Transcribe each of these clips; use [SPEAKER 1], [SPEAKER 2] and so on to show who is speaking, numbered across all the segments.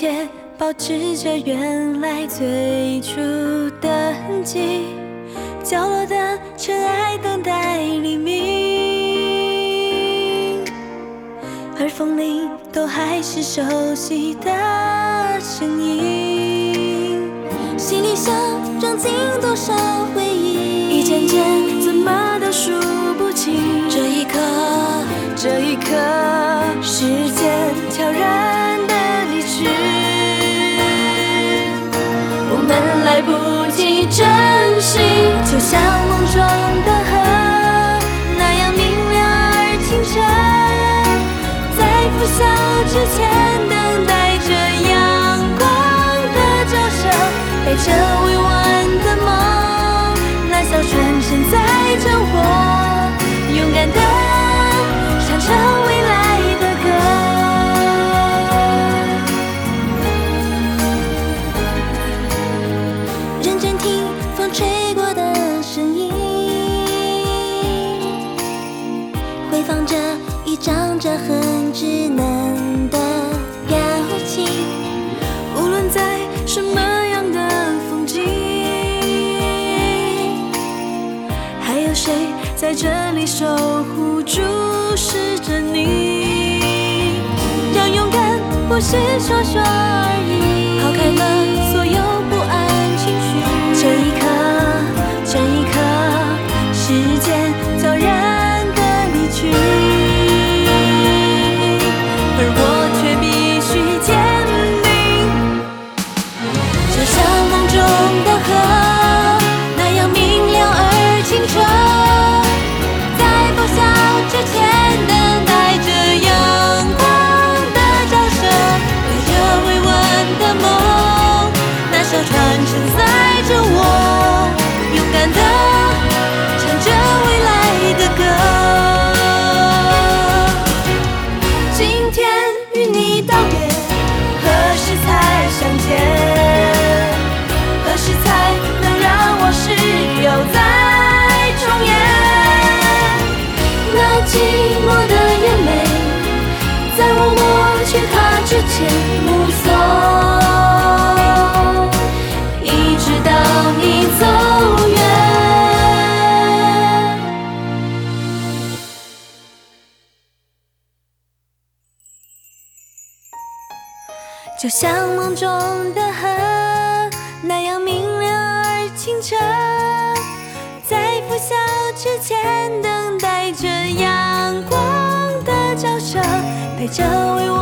[SPEAKER 1] 切保持着原来最初的痕迹，角落的尘埃等待黎明，而风铃都还是熟悉的声音，心里想装进多少回忆，一件件怎么都数不清。这一刻，这一刻，时间之前等待着阳光的照射，带着未完的梦，那小船承载着我，勇敢的唱着未来的歌。认真听风吹过的声音，回放着一张张在这里守护、注视着你？要勇敢不是说说而已，去他之前目送，一直到你走远。就像梦中的河，那样明亮而清澈，在拂晓之前等待着阳光的照射，陪着未完的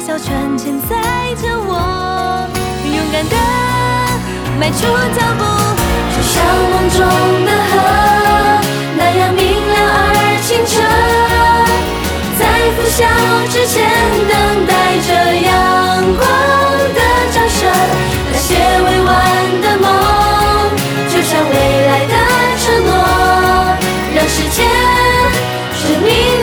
[SPEAKER 1] 小船承载着我，勇敢的迈出脚步，就像梦中的河那样明亮而清澈，在拂晓之前等待着阳光的照射，那些未完的梦，就像未来的承诺，让时间证明。